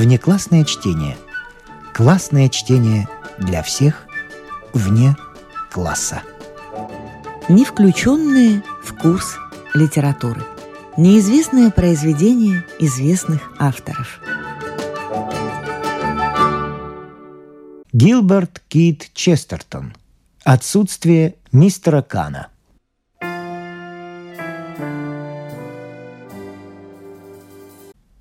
Внеклассное чтение. Классное чтение для всех вне класса. Не включенные в курс литературы. Неизвестное произведение известных авторов. Гилберт Кит Честертон. Отсутствие мистера Кана.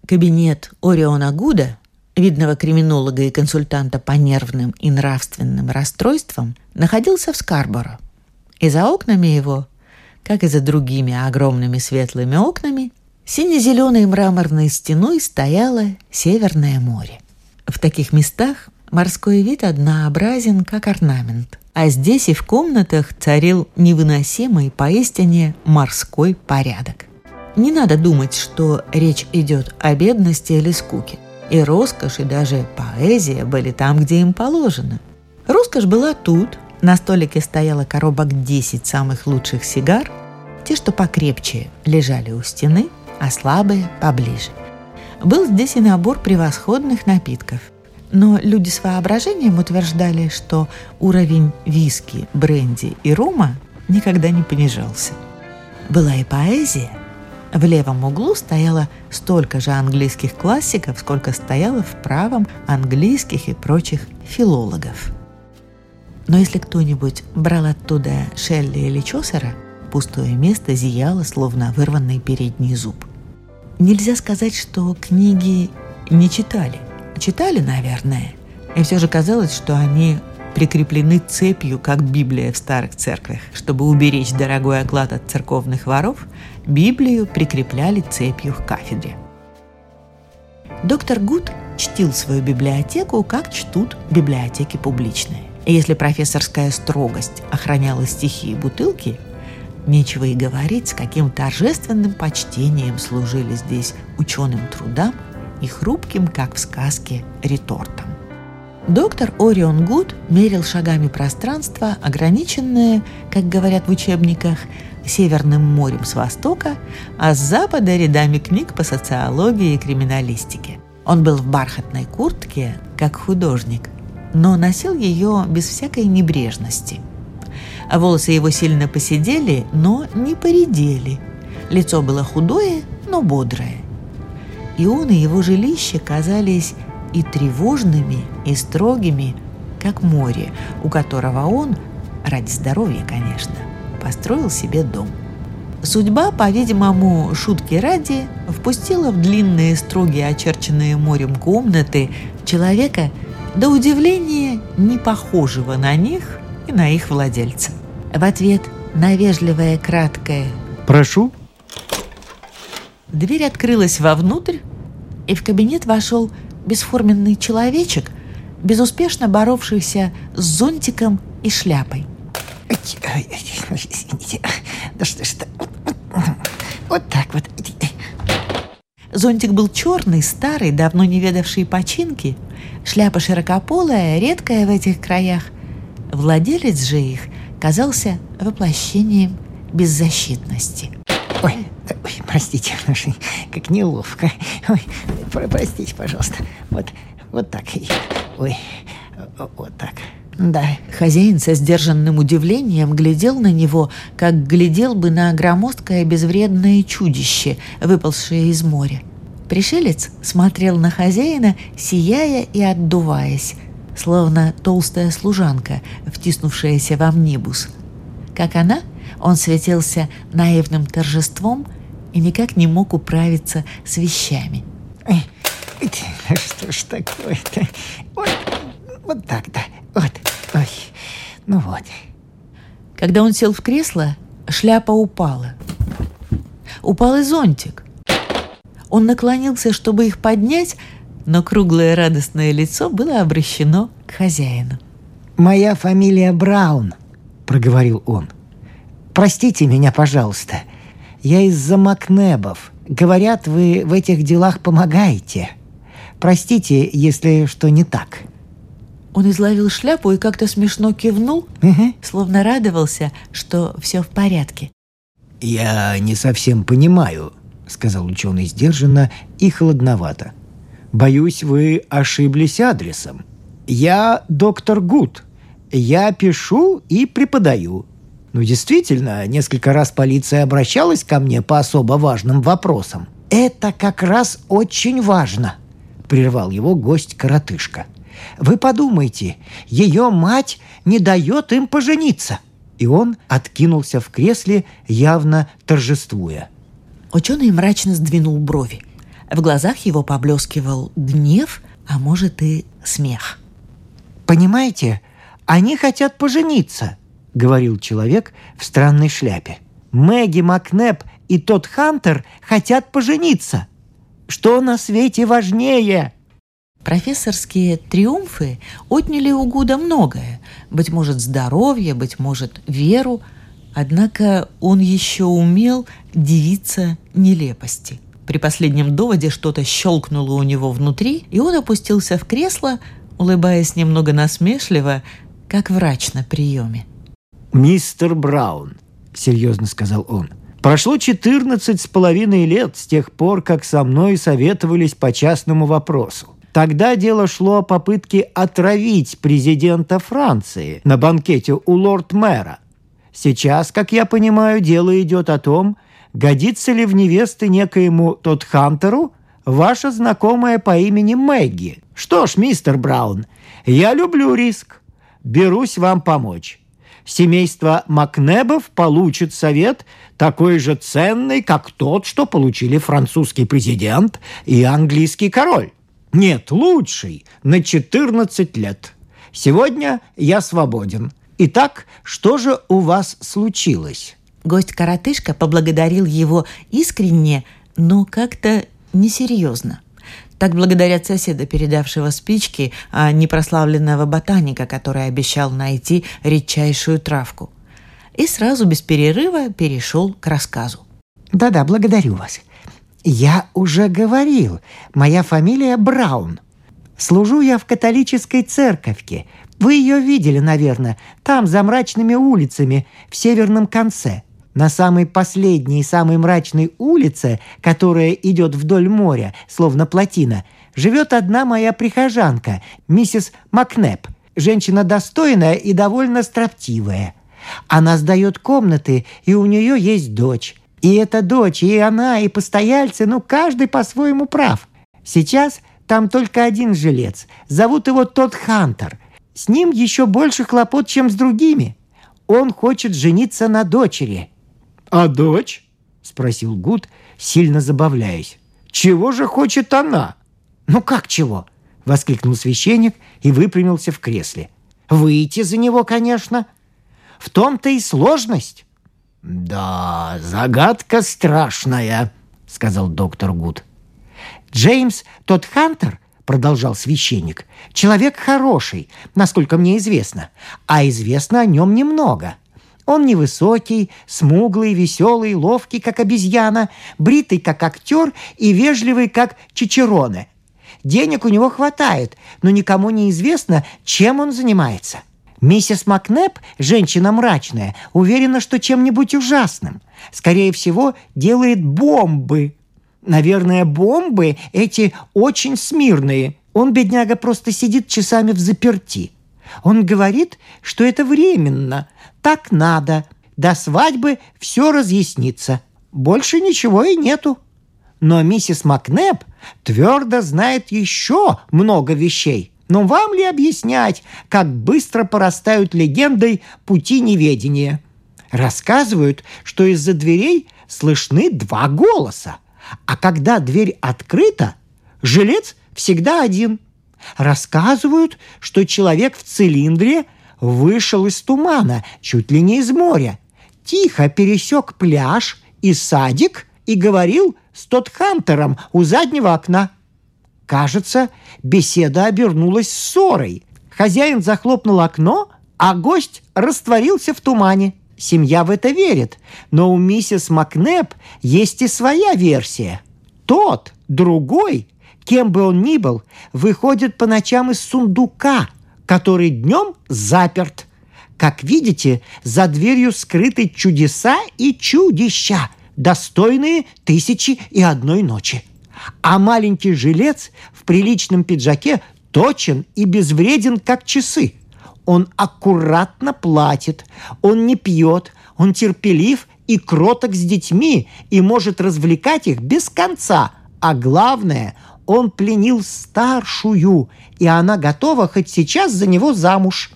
Кабинет Ориона Гуда, видного криминолога и консультанта по нервным и нравственным расстройствам, находился в Скарборо. И за окнами его, как и за другими огромными светлыми окнами, сине-зеленой мраморной стеной стояло Северное море. В таких местах морской вид однообразен, как орнамент, а здесь и в комнатах царил невыносимый поистине морской порядок. Не надо думать, что речь идет о бедности или скуке. И роскошь, и даже поэзия были там, где им положено. Роскошь была тут. На столике стояла коробок 10 самых лучших сигар. Те, что покрепче, лежали у стены, а слабые – поближе. Был здесь и набор превосходных напитков. Но люди с воображением утверждали, что уровень виски, бренди и рома никогда не понижался. Была и поэзия, в левом углу стояло столько же английских классиков, сколько стояло в правом английских и прочих филологов. Но если кто-нибудь брал оттуда Шелли или Чосера, пустое место зияло, словно вырванный передний зуб. Нельзя сказать, что книги не читали. Читали, наверное, и все же казалось, что они прикреплены цепью, как Библия в старых церквях. Чтобы уберечь дорогой оклад от церковных воров, Библию прикрепляли цепью к кафедре. Доктор Гуд чтил свою библиотеку, как чтут библиотеки публичные. И если профессорская строгость охраняла стихи и бутылки, нечего и говорить, с каким торжественным почтением служили здесь ученым трудам и хрупким, как в сказке, ретортом. Доктор Орион Гуд мерил шагами пространство, ограниченное, как говорят в учебниках, Северным морем с востока, а с запада рядами книг по социологии и криминалистике. Он был в бархатной куртке, как художник, но носил ее без всякой небрежности. А волосы его сильно посидели, но не поредели. Лицо было худое, но бодрое. И он и его жилище казались и тревожными, и строгими, как море, у которого он, ради здоровья, конечно, построил себе дом. Судьба, по-видимому, шутки ради, впустила в длинные, строгие, очерченные морем комнаты человека, до удивления не похожего на них и на их владельца. В ответ на вежливое краткое «Прошу» дверь открылась вовнутрь, и в кабинет вошел бесформенный человечек, безуспешно боровшийся с зонтиком и шляпой. Извините, да что ж это? Вот так вот. Зонтик был черный, старый, давно не ведавший починки. Шляпа широкополая, редкая в этих краях. Владелец же их казался воплощением беззащитности. Ой, ой простите, как неловко. Ой, простите, пожалуйста. Вот, вот так. Ой, вот так. Да. Хозяин со сдержанным удивлением глядел на него, как глядел бы на громоздкое безвредное чудище, выползшее из моря. Пришелец смотрел на хозяина, сияя и отдуваясь, словно толстая служанка, втиснувшаяся в амнибус. Как она, он светился наивным торжеством и никак не мог управиться с вещами. Что ж такое-то? Вот, вот так-то. Вот. Ой. Ну вот. Когда он сел в кресло, шляпа упала. Упал и зонтик. Он наклонился, чтобы их поднять, но круглое радостное лицо было обращено к хозяину. «Моя фамилия Браун», — проговорил он. «Простите меня, пожалуйста. Я из-за Макнебов. Говорят, вы в этих делах помогаете. Простите, если что не так». Он изловил шляпу и как-то смешно кивнул, Угу. словно радовался, что все в порядке. «Я не совсем понимаю», — сказал ученый сдержанно и холодновато. Боюсь, вы ошиблись адресом. Я доктор Гуд. Я пишу и преподаю. Ну, действительно, несколько раз полиция обращалась ко мне по особо важным вопросам. Это как раз очень важно, прервал его гость-коротышка. Вы подумайте, ее мать не дает им пожениться. И он откинулся в кресле, явно торжествуя. Ученый мрачно сдвинул брови. В глазах его поблескивал гнев, а может и смех. «Понимаете, они хотят пожениться», — говорил человек в странной шляпе. «Мэгги Макнеп и тот Хантер хотят пожениться. Что на свете важнее?» Профессорские триумфы отняли у Гуда многое. Быть может, здоровье, быть может, веру. Однако он еще умел дивиться нелепости. При последнем доводе что-то щелкнуло у него внутри, и он опустился в кресло, улыбаясь немного насмешливо, как врач на приеме. «Мистер Браун», — серьезно сказал он, — «прошло четырнадцать с половиной лет с тех пор, как со мной советовались по частному вопросу. Тогда дело шло о попытке отравить президента Франции на банкете у лорд-мэра. Сейчас, как я понимаю, дело идет о том, годится ли в невесты некоему тот Хантеру ваша знакомая по имени Мэгги. Что ж, мистер Браун, я люблю риск. Берусь вам помочь. Семейство Макнебов получит совет такой же ценный, как тот, что получили французский президент и английский король. Нет, лучший, на 14 лет. Сегодня я свободен. Итак, что же у вас случилось?» Гость-коротышка поблагодарил его искренне, но как-то несерьезно. Так благодарят соседа, передавшего спички, а не прославленного ботаника, который обещал найти редчайшую травку. И сразу без перерыва перешел к рассказу. «Да-да, благодарю вас. Я уже говорил, моя фамилия Браун. Служу я в католической церковке. Вы ее видели, наверное, там, за мрачными улицами, в северном конце. На самой последней и самой мрачной улице, которая идет вдоль моря, словно плотина, живет одна моя прихожанка, миссис Макнеп, женщина достойная и довольно строптивая. Она сдает комнаты, и у нее есть дочь. И эта дочь, и она, и постояльцы, ну, каждый по-своему прав. Сейчас там только один жилец. Зовут его тот Хантер. С ним еще больше хлопот, чем с другими. Он хочет жениться на дочери. «А дочь?» – спросил Гуд, сильно забавляясь. «Чего же хочет она?» «Ну как чего?» – воскликнул священник и выпрямился в кресле. «Выйти за него, конечно. В том-то и сложность». «Да, загадка страшная», — сказал доктор Гуд. «Джеймс, тот Хантер, — продолжал священник, — человек хороший, насколько мне известно, а известно о нем немного. Он невысокий, смуглый, веселый, ловкий, как обезьяна, бритый, как актер и вежливый, как чичероне. Денег у него хватает, но никому не известно, чем он занимается. Миссис Макнеп, женщина мрачная, уверена, что чем-нибудь ужасным. Скорее всего, делает бомбы. Наверное, бомбы эти очень смирные. Он, бедняга, просто сидит часами в заперти. Он говорит, что это временно. Так надо. До свадьбы все разъяснится. Больше ничего и нету. Но миссис Макнеп твердо знает еще много вещей – но вам ли объяснять, как быстро порастают легендой пути неведения? Рассказывают, что из-за дверей слышны два голоса, а когда дверь открыта, жилец всегда один. Рассказывают, что человек в цилиндре вышел из тумана, чуть ли не из моря, тихо пересек пляж и садик и говорил с тот Хантером у заднего окна – Кажется, беседа обернулась ссорой. Хозяин захлопнул окно, а гость растворился в тумане. Семья в это верит, но у миссис Макнеп есть и своя версия. Тот, другой, кем бы он ни был, выходит по ночам из сундука, который днем заперт. Как видите, за дверью скрыты чудеса и чудища, достойные тысячи и одной ночи. а маленький жилец в приличном пиджаке точен и безвреден, как часы. Он аккуратно платит, он не пьет, он терпелив и кроток с детьми и может развлекать их без конца. А главное, он пленил старшую, и она готова хоть сейчас за него замуж.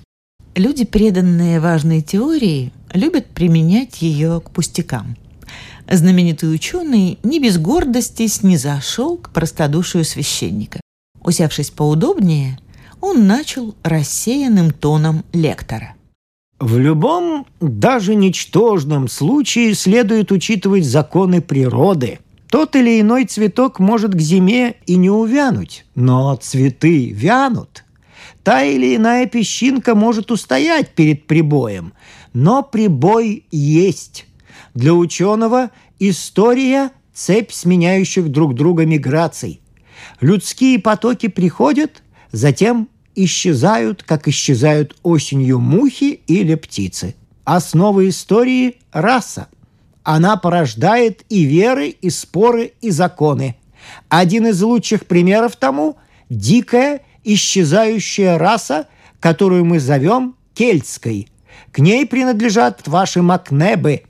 Люди, преданные важной теории, любят применять ее к пустякам. Знаменитый ученый не без гордости снизошел к простодушию священника. Усевшись поудобнее, он начал рассеянным тоном лектора. В любом, даже ничтожном случае следует учитывать законы природы. Тот или иной цветок может к зиме и не увянуть, но цветы вянут. Та или иная песчинка может устоять перед прибоем, но прибой есть. Для ученого история – цепь сменяющих друг друга миграций. Людские потоки приходят, затем исчезают, как исчезают осенью мухи или птицы. Основа истории – раса. Она порождает и веры, и споры, и законы. Один из лучших примеров тому – дикая, исчезающая раса, которую мы зовем кельтской. К ней принадлежат ваши макнебы.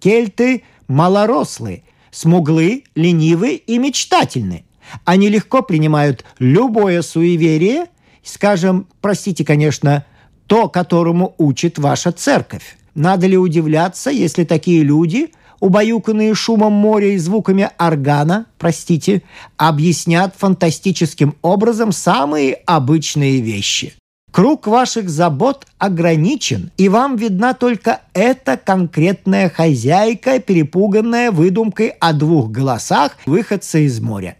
Кельты малорослые, смуглы, ленивы и мечтательны. Они легко принимают любое суеверие, скажем, простите, конечно, то, которому учит ваша церковь. Надо ли удивляться, если такие люди, убаюканные шумом моря и звуками органа, простите, объяснят фантастическим образом самые обычные вещи? Круг ваших забот ограничен, и вам видна только эта конкретная хозяйка, перепуганная выдумкой о двух голосах выходца из моря.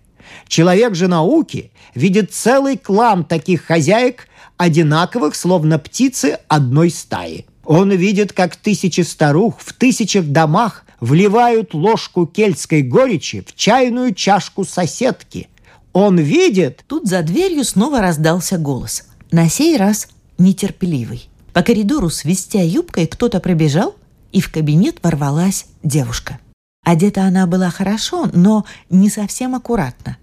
Человек же науки видит целый клан таких хозяек, одинаковых, словно птицы одной стаи. Он видит, как тысячи старух в тысячах домах вливают ложку кельтской горечи в чайную чашку соседки. Он видит... Тут за дверью снова раздался голос. На сей раз нетерпеливый. По коридору, свистя юбкой, кто-то пробежал, и в кабинет ворвалась девушка. Одета она была хорошо, но не совсем аккуратно.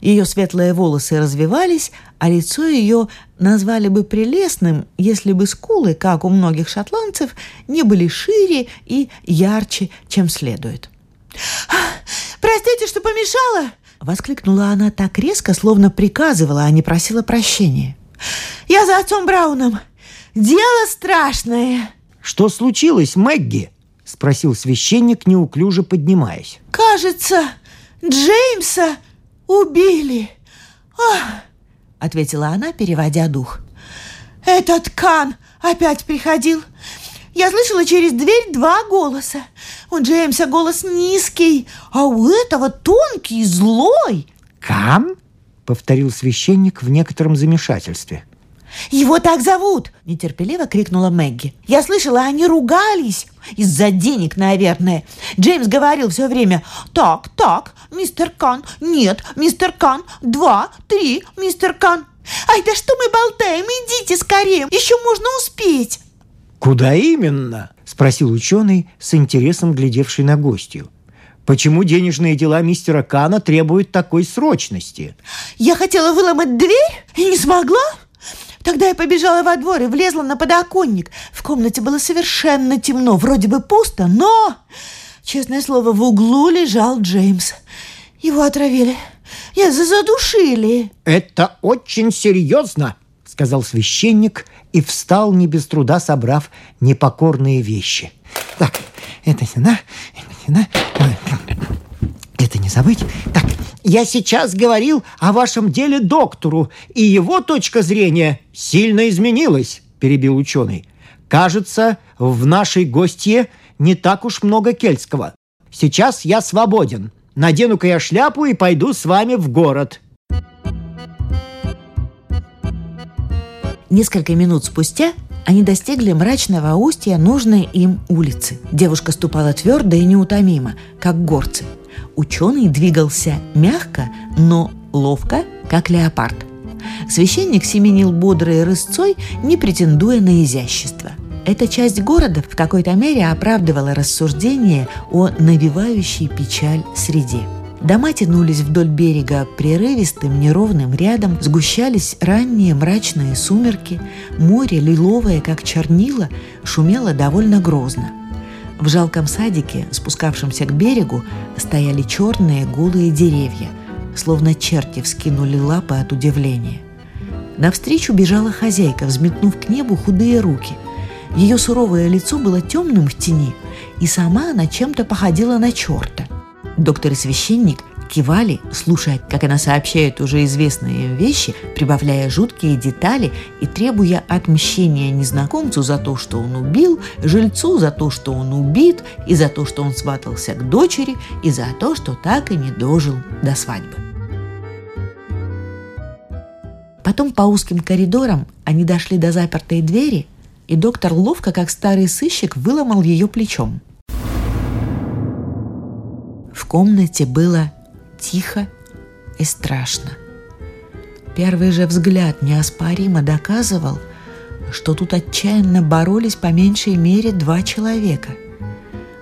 Ее светлые волосы развивались, а лицо ее назвали бы прелестным, если бы скулы, как у многих шотландцев, не были шире и ярче, чем следует. «Простите, что помешала!» — воскликнула она так резко, словно приказывала, а не просила прощения. «Я за отцом Брауном. Дело страшное!» «Что случилось, Мэгги?» — спросил священник, неуклюже поднимаясь. «Кажется, Джеймса убили!» Ах! ответила она, переводя дух. «Этот Кан опять приходил. Я слышала через дверь два голоса. У Джеймса голос низкий, а у этого тонкий, злой». «Кан?» — повторил священник в некотором замешательстве. «Его так зовут!» – нетерпеливо крикнула Мэгги. «Я слышала, они ругались. Из-за денег, наверное. Джеймс говорил все время «Так, так, мистер Кан, нет, мистер Кан, два, три, мистер Кан». «Ай, да что мы болтаем? Идите скорее, еще можно успеть!» «Куда именно?» – спросил ученый, с интересом глядевший на гостью. Почему денежные дела мистера Кана требуют такой срочности? Я хотела выломать дверь и не смогла. Тогда я побежала во двор и влезла на подоконник. В комнате было совершенно темно, вроде бы пусто, но, честное слово, в углу лежал Джеймс. Его отравили. Я задушили. Это очень серьезно, сказал священник и встал не без труда, собрав непокорные вещи. Так, это сюда, это сюда, это не забыть. Так, я сейчас говорил о вашем деле доктору, и его точка зрения сильно изменилась, перебил ученый. Кажется, в нашей гостье не так уж много кельтского. Сейчас я свободен. Надену-ка я шляпу и пойду с вами в город. Несколько минут спустя они достигли мрачного устья нужной им улицы. Девушка ступала твердо и неутомимо, как горцы – ученый двигался мягко, но ловко, как леопард. Священник семенил бодрой рысцой, не претендуя на изящество. Эта часть города в какой-то мере оправдывала рассуждение о навевающей печаль среде. Дома тянулись вдоль берега прерывистым неровным рядом, сгущались ранние мрачные сумерки, море, лиловое, как чернила, шумело довольно грозно. В жалком садике, спускавшемся к берегу, стояли черные голые деревья, словно черти вскинули лапы от удивления. Навстречу бежала хозяйка, взметнув к небу худые руки. Ее суровое лицо было темным в тени, и сама она чем-то походила на черта. Доктор и священник кивали, слушая, как она сообщает уже известные им вещи, прибавляя жуткие детали и требуя отмщения незнакомцу за то, что он убил, жильцу за то, что он убит, и за то, что он сватался к дочери, и за то, что так и не дожил до свадьбы. Потом по узким коридорам они дошли до запертой двери, и доктор ловко, как старый сыщик, выломал ее плечом. В комнате было тихо и страшно. Первый же взгляд неоспоримо доказывал, что тут отчаянно боролись по меньшей мере два человека.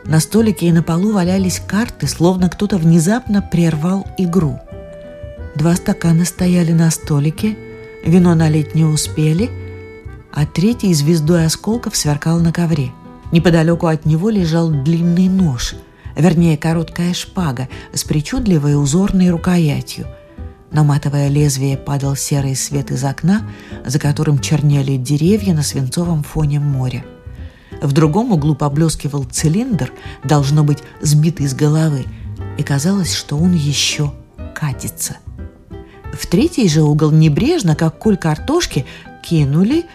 На столике и на полу валялись карты, словно кто-то внезапно прервал игру. Два стакана стояли на столике, вино налить не успели, а третий звездой осколков сверкал на ковре. Неподалеку от него лежал длинный нож – вернее, короткая шпага с причудливой узорной рукоятью. На матовое лезвие падал серый свет из окна, за которым чернели деревья на свинцовом фоне моря. В другом углу поблескивал цилиндр, должно быть сбитый с головы, и казалось, что он еще катится. В третий же угол небрежно, как куль картошки, кинули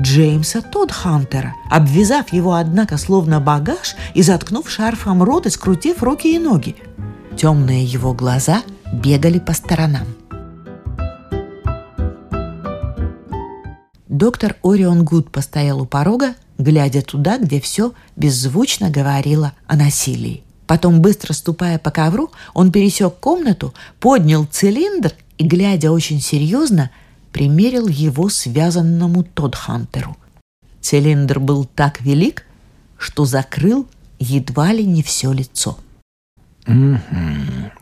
Джеймса Тодхантера, обвязав его, однако, словно багаж и заткнув шарфом рот и скрутив руки и ноги. Темные его глаза бегали по сторонам. Доктор Орион Гуд постоял у порога, глядя туда, где все беззвучно говорило о насилии. Потом, быстро ступая по ковру, он пересек комнату, поднял цилиндр и, глядя очень серьезно, примерил его связанному Тодхантеру. Цилиндр был так велик, что закрыл едва ли не все лицо.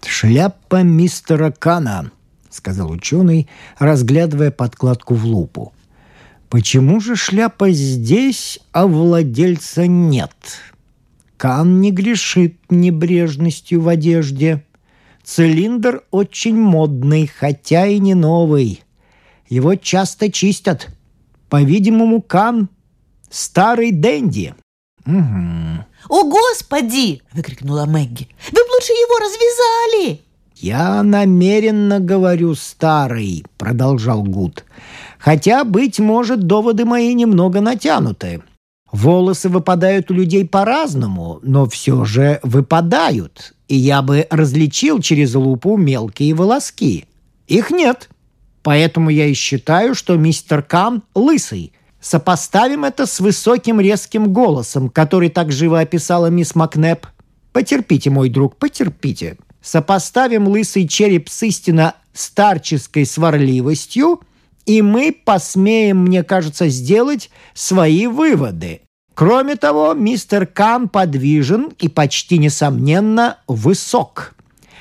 «Шляпа мистера Кана», — сказал ученый, разглядывая подкладку в лупу. «Почему же шляпа здесь, а владельца нет?» Кан не грешит небрежностью в одежде. Цилиндр очень модный, хотя и не новый. Его часто чистят. По-видимому, Кан — старый Дэнди. Угу. «О, Господи!» — выкрикнула Мэгги. «Вы бы лучше его развязали!» «Я намеренно говорю старый», — продолжал Гуд. «Хотя, быть может, доводы мои немного натянуты. Волосы выпадают у людей по-разному, но все же выпадают, и я бы различил через лупу мелкие волоски. Их нет. Поэтому я и считаю, что мистер Кам лысый. Сопоставим это с высоким резким голосом, который так живо описала мисс Макнеп. Потерпите, мой друг, потерпите. Сопоставим лысый череп с истинно старческой сварливостью, и мы посмеем, мне кажется, сделать свои выводы. Кроме того, мистер Кам подвижен и почти несомненно высок.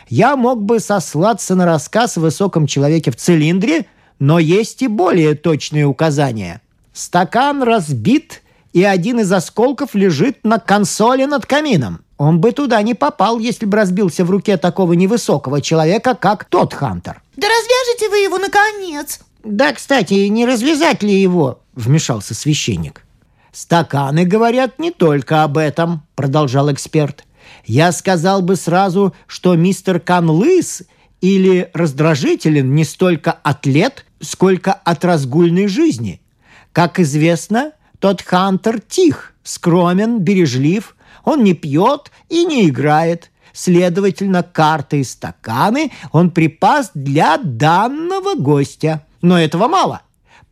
Я мог бы сослаться на рассказ о высоком человеке в цилиндре, но есть и более точные указания. Стакан разбит, и один из осколков лежит на консоли над камином. Он бы туда не попал, если бы разбился в руке такого невысокого человека, как тот Хантер. Да развяжите вы его, наконец! Да, кстати, не развязать ли его? Вмешался священник. Стаканы говорят не только об этом, продолжал эксперт. Я сказал бы сразу, что мистер Кан лыс или раздражителен не столько от лет, сколько от разгульной жизни. Как известно, тот Хантер тих, скромен, бережлив, он не пьет и не играет. Следовательно, карты и стаканы он припас для данного гостя. Но этого мало.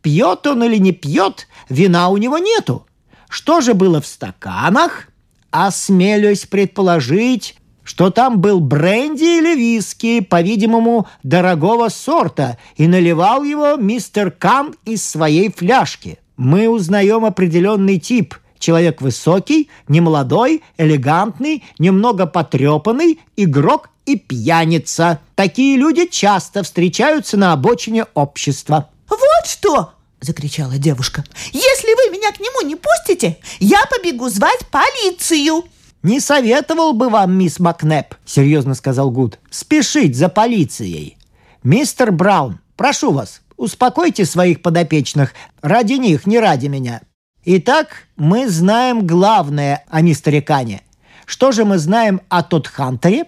Пьет он или не пьет, вина у него нету. Что же было в стаканах – осмелюсь предположить, что там был бренди или виски, по-видимому, дорогого сорта, и наливал его мистер Кан из своей фляжки. Мы узнаем определенный тип. Человек высокий, немолодой, элегантный, немного потрепанный, игрок и пьяница. Такие люди часто встречаются на обочине общества. «Вот что!» – закричала девушка. «Если вы меня к нему не пустите, я побегу звать полицию!» «Не советовал бы вам, мисс Макнеп», — серьезно сказал Гуд, — «спешить за полицией. Мистер Браун, прошу вас, успокойте своих подопечных. Ради них, не ради меня. Итак, мы знаем главное о мистере Кане. Что же мы знаем о тот Хантере?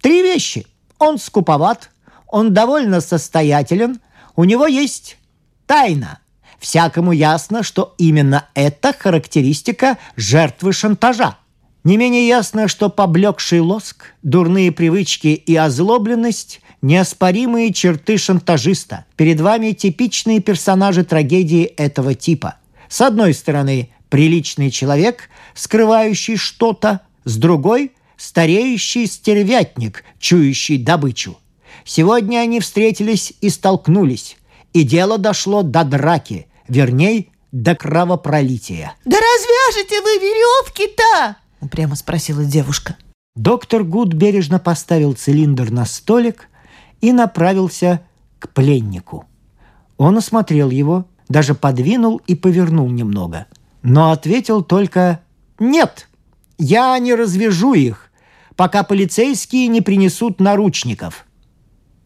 Три вещи. Он скуповат, он довольно состоятелен, у него есть тайна. Всякому ясно, что именно это характеристика жертвы шантажа. Не менее ясно, что поблекший лоск, дурные привычки и озлобленность – неоспоримые черты шантажиста. Перед вами типичные персонажи трагедии этого типа. С одной стороны, приличный человек, скрывающий что-то, с другой – стареющий стервятник, чующий добычу. Сегодня они встретились и столкнулись, и дело дошло до драки, вернее, до кровопролития. «Да развяжете вы веревки-то!» – упрямо спросила девушка. Доктор Гуд бережно поставил цилиндр на столик и направился к пленнику. Он осмотрел его, даже подвинул и повернул немного, но ответил только «Нет, я не развяжу их, пока полицейские не принесут наручников».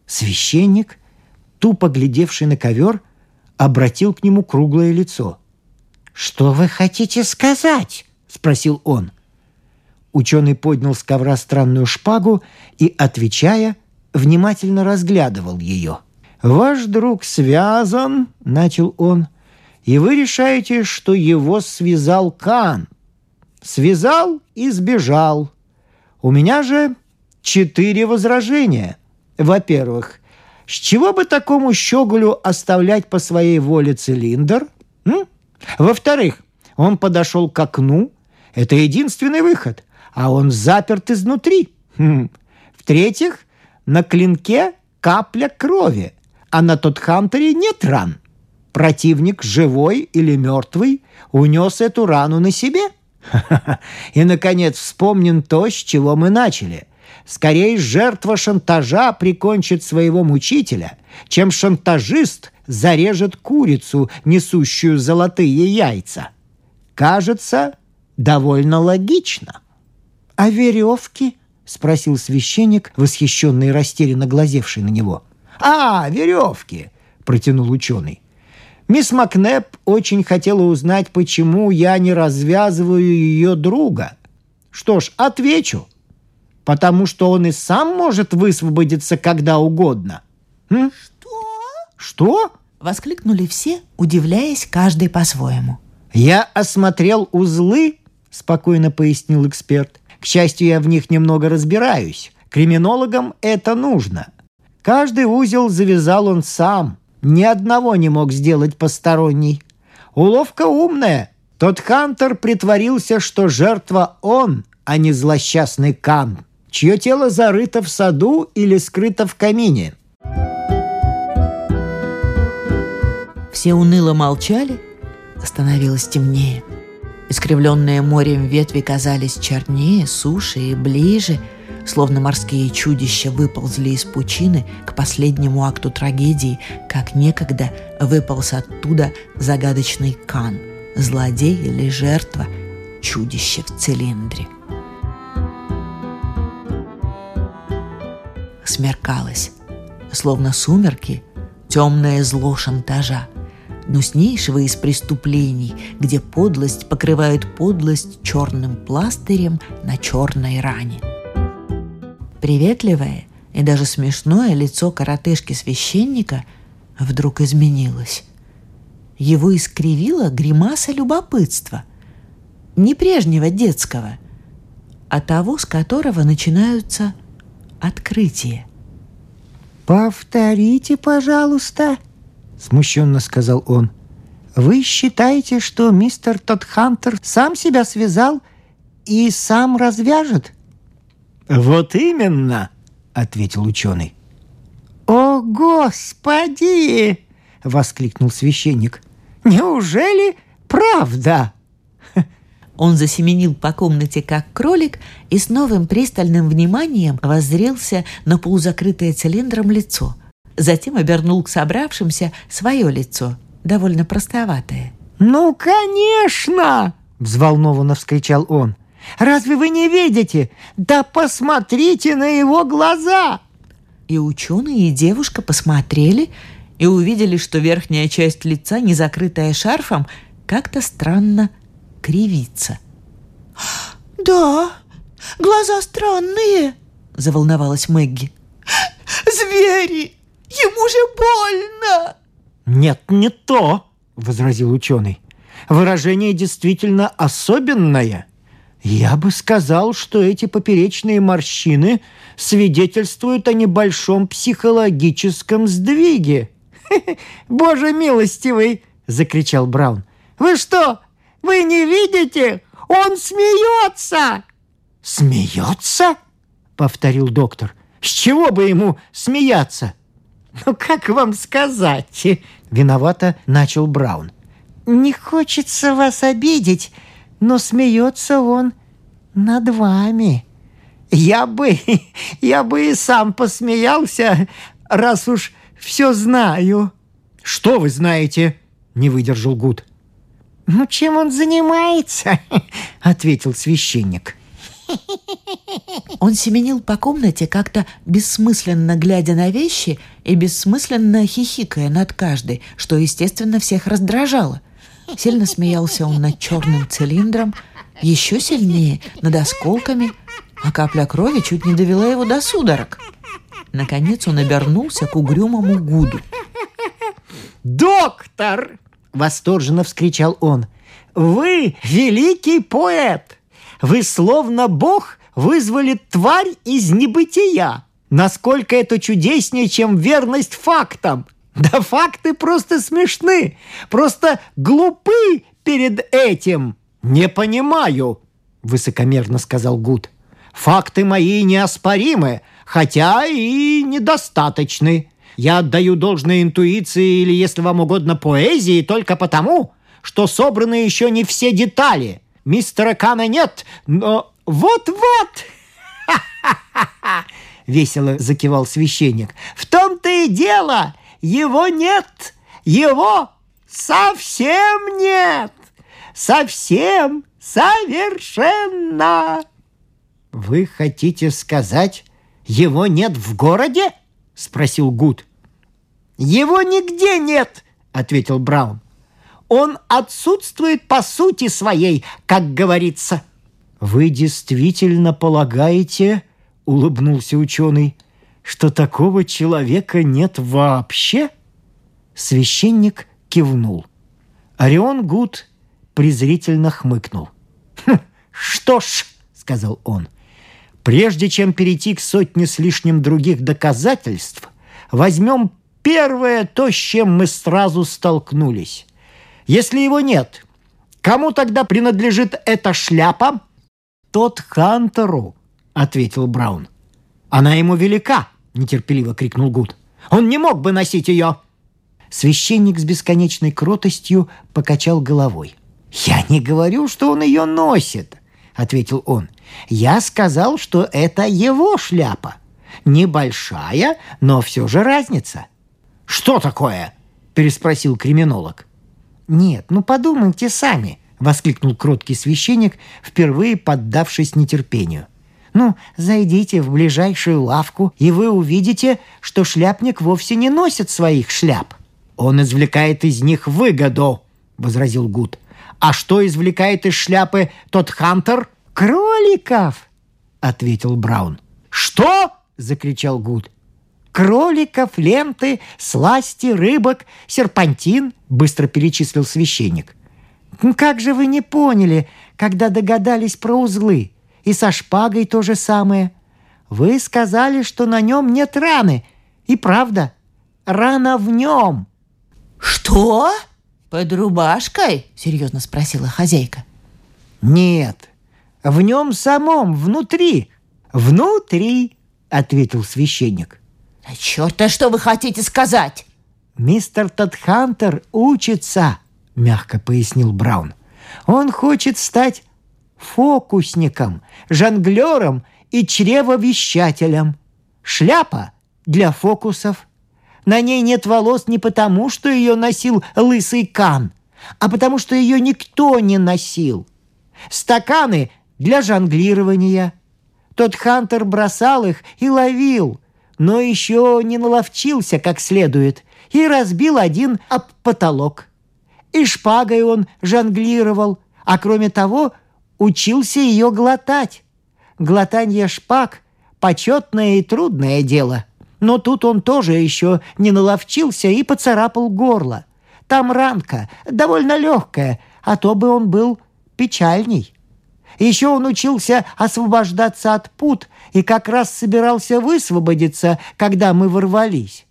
Священник, тупо глядевший на ковер, обратил к нему круглое лицо. «Что вы хотите сказать?» — спросил он. Ученый поднял с ковра странную шпагу и, отвечая, внимательно разглядывал ее. «Ваш друг связан», — начал он, — «и вы решаете, что его связал Кан. Связал и сбежал. У меня же четыре возражения. Во-первых, с чего бы такому щеголю оставлять по своей воле цилиндр? М? Во-вторых, он подошел к окну. Это единственный выход, а он заперт изнутри. Хм. В-третьих, на клинке капля крови, а на тот Хантере нет ран. Противник, живой или мертвый, унес эту рану на себе. И, наконец, вспомним то, с чего мы начали. Скорее, жертва шантажа прикончит своего мучителя, чем шантажист зарежет курицу, несущую золотые яйца. Кажется, довольно логично. А веревки? — спросил священник, восхищенный и растерянно глазевший на него. «А, веревки!» — протянул ученый. «Мисс Макнеп очень хотела узнать, почему я не развязываю ее друга. Что ж, отвечу. Потому что он и сам может высвободиться когда угодно». М? «Что?» «Что?» — воскликнули все, удивляясь каждый по-своему. «Я осмотрел узлы», — спокойно пояснил эксперт. К счастью, я в них немного разбираюсь. Криминологам это нужно. Каждый узел завязал он сам. Ни одного не мог сделать посторонний. Уловка умная. Тот Хантер притворился, что жертва он, а не злосчастный Кан, чье тело зарыто в саду или скрыто в камине. Все уныло молчали, становилось темнее. Искривленные морем ветви казались чернее, суше и ближе, словно морские чудища выползли из пучины к последнему акту трагедии, как некогда выполз оттуда загадочный Кан, злодей или жертва, чудище в цилиндре. Смеркалось, словно сумерки, темное зло шантажа – гнуснейшего из преступлений, где подлость покрывает подлость черным пластырем на черной ране. Приветливое и даже смешное лицо коротышки-священника вдруг изменилось. Его искривила гримаса любопытства. Не прежнего детского, а того, с которого начинаются открытия. «Повторите, пожалуйста», смущенно сказал он. «Вы считаете, что мистер Тодхантер сам себя связал и сам развяжет?» «Вот именно!» — ответил ученый. «О, Господи!» — воскликнул священник. «Неужели правда?» Он засеменил по комнате, как кролик, и с новым пристальным вниманием воззрелся на полузакрытое цилиндром лицо. Затем обернул к собравшимся свое лицо, довольно простоватое. «Ну, конечно!» — взволнованно вскричал он. «Разве вы не видите? Да посмотрите на его глаза!» И ученые, и девушка посмотрели и увидели, что верхняя часть лица, не закрытая шарфом, как-то странно кривится. «Да, глаза странные», — заволновалась Мэгги. «Звери! Ему же больно!» «Нет, не то!» — возразил ученый. «Выражение действительно особенное. Я бы сказал, что эти поперечные морщины свидетельствуют о небольшом психологическом сдвиге». «Боже милостивый!» — закричал Браун. «Вы что, вы не видите? Он смеется!» «Смеется?» — повторил доктор. «С чего бы ему смеяться?» «Ну, как вам сказать?» — виновато начал Браун. «Не хочется вас обидеть, но смеется он над вами. Я бы, я бы и сам посмеялся, раз уж все знаю». «Что вы знаете?» — не выдержал Гуд. «Ну, чем он занимается?» — ответил священник. Он семенил по комнате, как-то бессмысленно глядя на вещи и бессмысленно хихикая над каждой, что, естественно, всех раздражало. Сильно смеялся он над черным цилиндром, еще сильнее над осколками, а капля крови чуть не довела его до судорог. Наконец он обернулся к угрюмому Гуду. «Доктор!» — восторженно вскричал он. «Вы великий поэт! Вы словно бог вызвали тварь из небытия! Насколько это чудеснее, чем верность фактам! Да факты просто смешны, просто глупы перед этим!» «Не понимаю», — высокомерно сказал Гуд. «Факты мои неоспоримы, хотя и недостаточны. Я отдаю должное интуиции или, если вам угодно, поэзии только потому, что собраны еще не все детали. Мистера Кана нет, но вот-вот!» Весело закивал священник. «В том-то и дело! Его нет! Его совсем нет! Совсем, совершенно!» «Вы хотите сказать, его нет в городе?» — спросил Гуд. «Его нигде нет!» — ответил Браун. «Он отсутствует по сути своей, как говорится». «Вы действительно полагаете, — улыбнулся ученый, — что такого человека нет вообще?» Священник кивнул. Орион Гуд презрительно хмыкнул. «Хм, «Что ж», — сказал он, — «прежде чем перейти к сотне с лишним других доказательств, возьмем первое то, с чем мы сразу столкнулись. Если его нет, кому тогда принадлежит эта шляпа? Тот Хантеру, ответил Браун. Она ему велика, нетерпеливо крикнул Гуд. Он не мог бы носить ее. Священник с бесконечной кротостью покачал головой. «Я не говорю, что он ее носит», — ответил он. «Я сказал, что это его шляпа. Небольшая, но все же разница. «Что такое?» – переспросил криминолог. «Нет, ну подумайте сами», – воскликнул кроткий священник, впервые поддавшись нетерпению. «Ну, зайдите в ближайшую лавку, и вы увидите, что шляпник вовсе не носит своих шляп. Он извлекает из них выгоду», – возразил Гуд. «А что извлекает из шляпы тот Хантер?» «Кроликов!» – ответил Браун. «Что?» – закричал Гуд кроликов, ленты, сласти, рыбок, серпантин», — быстро перечислил священник. «Как же вы не поняли, когда догадались про узлы? И со шпагой то же самое. Вы сказали, что на нем нет раны. И правда, рана в нем». «Что? Под рубашкой?» — серьезно спросила хозяйка. «Нет, в нем самом, внутри. Внутри», — ответил священник. «Да черт, что вы хотите сказать?» «Мистер Тадхантер учится», — мягко пояснил Браун. «Он хочет стать фокусником, жонглером и чревовещателем. Шляпа для фокусов. На ней нет волос не потому, что ее носил лысый Кан, а потому что ее никто не носил. Стаканы для жонглирования. Тот Хантер бросал их и ловил, но еще не наловчился как следует и разбил один об потолок. И шпагой он жонглировал, а кроме того учился ее глотать. Глотание шпаг – почетное и трудное дело. Но тут он тоже еще не наловчился и поцарапал горло. Там ранка, довольно легкая, а то бы он был печальней. Еще он учился освобождаться от пут и как раз собирался высвободиться, когда мы ворвались.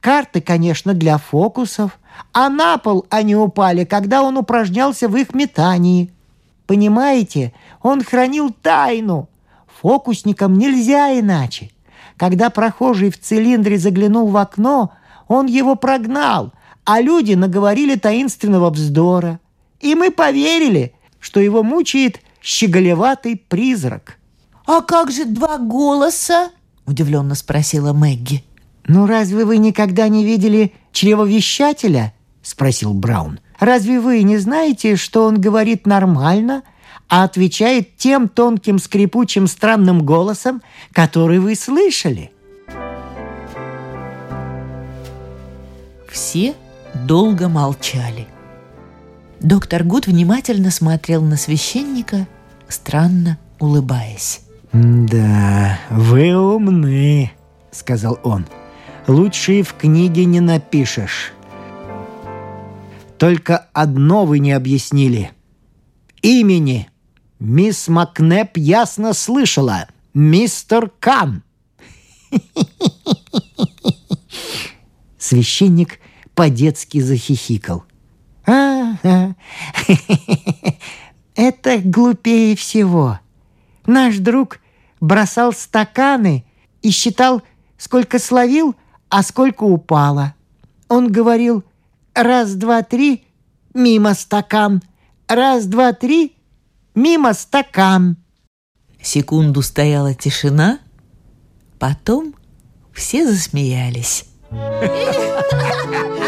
Карты, конечно, для фокусов, а на пол они упали, когда он упражнялся в их метании. Понимаете, он хранил тайну. Фокусникам нельзя иначе. Когда прохожий в цилиндре заглянул в окно, он его прогнал, а люди наговорили таинственного вздора. И мы поверили, что его мучает щеголеватый призрак. «А как же два голоса?» – удивленно спросила Мэгги. «Ну разве вы никогда не видели чревовещателя?» – спросил Браун. «Разве вы не знаете, что он говорит нормально, а отвечает тем тонким скрипучим странным голосом, который вы слышали?» Все долго молчали. Доктор Гуд внимательно смотрел на священника, странно улыбаясь. «Да, вы умны», — сказал он. «Лучше и в книге не напишешь. Только одно вы не объяснили. Имени. Мисс Макнеп ясно слышала. Мистер Кан». Священник по-детски захихикал. «А, это глупее всего. Наш друг бросал стаканы и считал, сколько словил, а сколько упало. Он говорил «раз, два, три, мимо стакан», «раз, два, три, мимо стакан». Секунду стояла тишина, потом все засмеялись.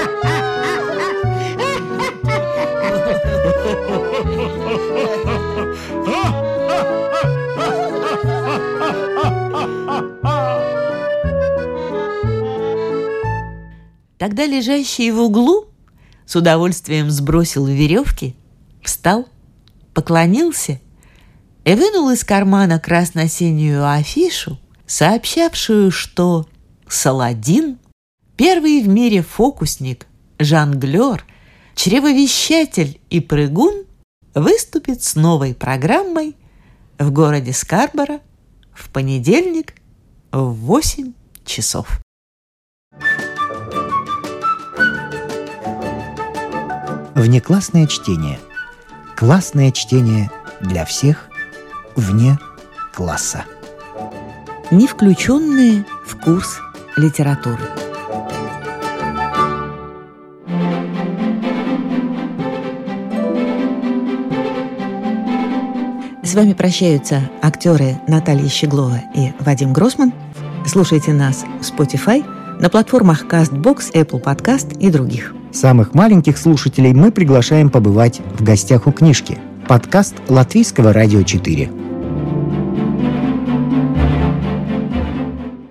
Тогда лежащий в углу с удовольствием сбросил веревки, встал, поклонился и вынул из кармана красно-синюю афишу, сообщавшую, что Саладин, первый в мире фокусник, жонглер, чревовещатель и прыгун, выступит с новой программой в городе Скарборо в понедельник в 8 часов. Внеклассное чтение. Классное чтение для всех вне класса. Не включенные в курс литературы. С вами прощаются актеры Наталья Щеглова и Вадим Гросман. Слушайте нас в Spotify, на платформах CastBox, Apple Podcast и других. Самых маленьких слушателей мы приглашаем побывать в гостях у книжки. Подкаст Латвийского радио 4.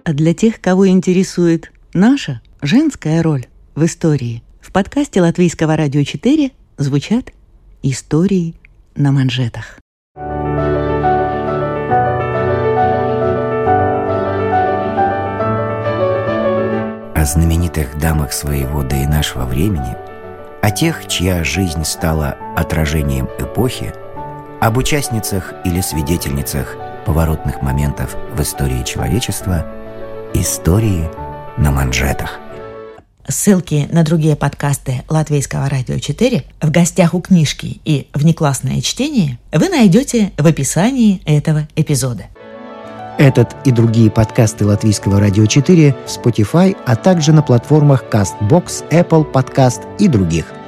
А для тех, кого интересует наша женская роль в истории, в подкасте Латвийского радио 4 звучат истории на манжетах. О знаменитых дамах своего да и нашего времени, о тех, чья жизнь стала отражением эпохи, об участницах или свидетельницах поворотных моментов в истории человечества, истории на манжетах. Ссылки на другие подкасты Латвийского радио 4 в гостях у книжки и внеклассное чтение вы найдете в описании этого эпизода. Этот и другие подкасты Латвийского радио 4 в Spotify, а также на платформах CastBox, Apple Podcast и других –